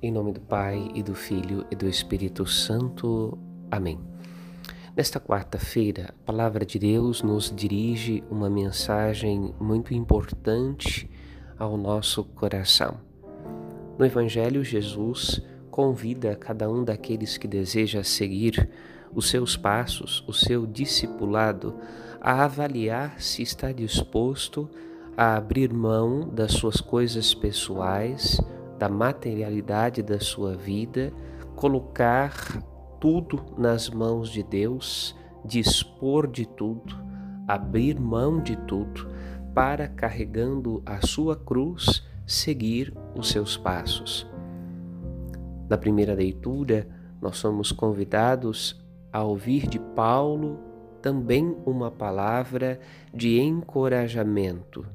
Em nome do Pai e do Filho e do Espírito Santo. Amém. Nesta quarta-feira, a palavra de Deus nos dirige uma mensagem muito importante ao nosso coração. No Evangelho, Jesus convida cada um daqueles que deseja seguir os seus passos, o seu discipulado, a avaliar se está disposto a abrir mão das suas coisas pessoais, da materialidade da sua vida, colocar tudo nas mãos de Deus, dispor de tudo, abrir mão de tudo, para carregando a sua cruz, seguir os seus passos. Na primeira leitura, nós somos convidados a ouvir de Paulo também uma palavra de encorajamento,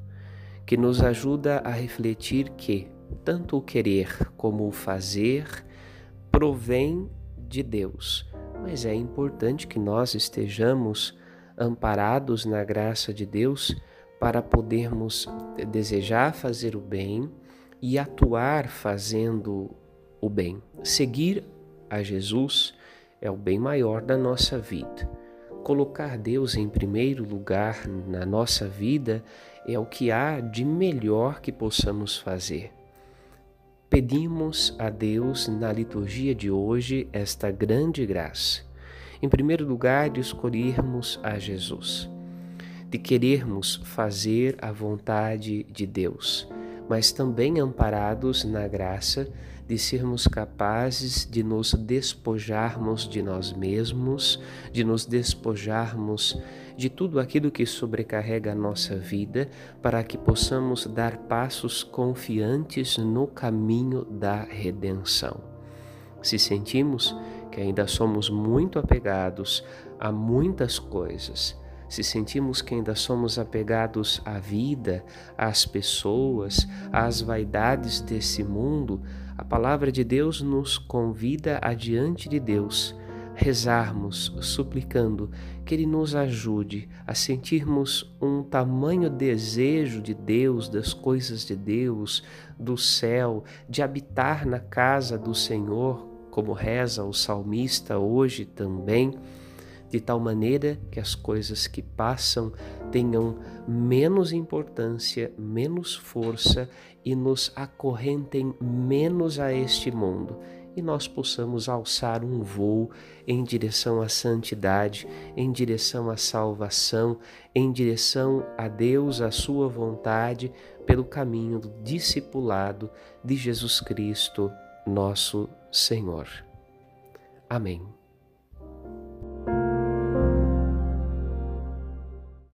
que nos ajuda a refletir que tanto o querer como o fazer provém de Deus, mas é importante que nós estejamos amparados na graça de Deus para podermos desejar fazer o bem e atuar fazendo o bem. Seguir a Jesus é o bem maior da nossa vida. Colocar Deus em primeiro lugar na nossa vida é o que há de melhor que possamos fazer. Pedimos a Deus na liturgia de hoje esta grande graça. Em primeiro lugar, de escolhermos a Jesus, de querermos fazer a vontade de Deus, mas também amparados na graça de sermos capazes de nos despojarmos de nós mesmos, de nos despojarmos de tudo aquilo que sobrecarrega a nossa vida, para que possamos dar passos confiantes no caminho da redenção. Se sentimos que ainda somos muito apegados a muitas coisas, se sentimos que ainda somos apegados à vida, às pessoas, às vaidades desse mundo, a palavra de Deus nos convida adiante de Deus rezarmos suplicando que Ele nos ajude a sentirmos um tamanho desejo de Deus, das coisas de Deus, do céu, de habitar na casa do Senhor, como reza o salmista hoje também de tal maneira que as coisas que passam tenham menos importância, menos força e nos acorrentem menos a este mundo e nós possamos alçar um voo em direção à santidade, em direção à salvação, em direção a Deus, a Sua vontade, pelo caminho do discipulado de Jesus Cristo, nosso Senhor. Amém.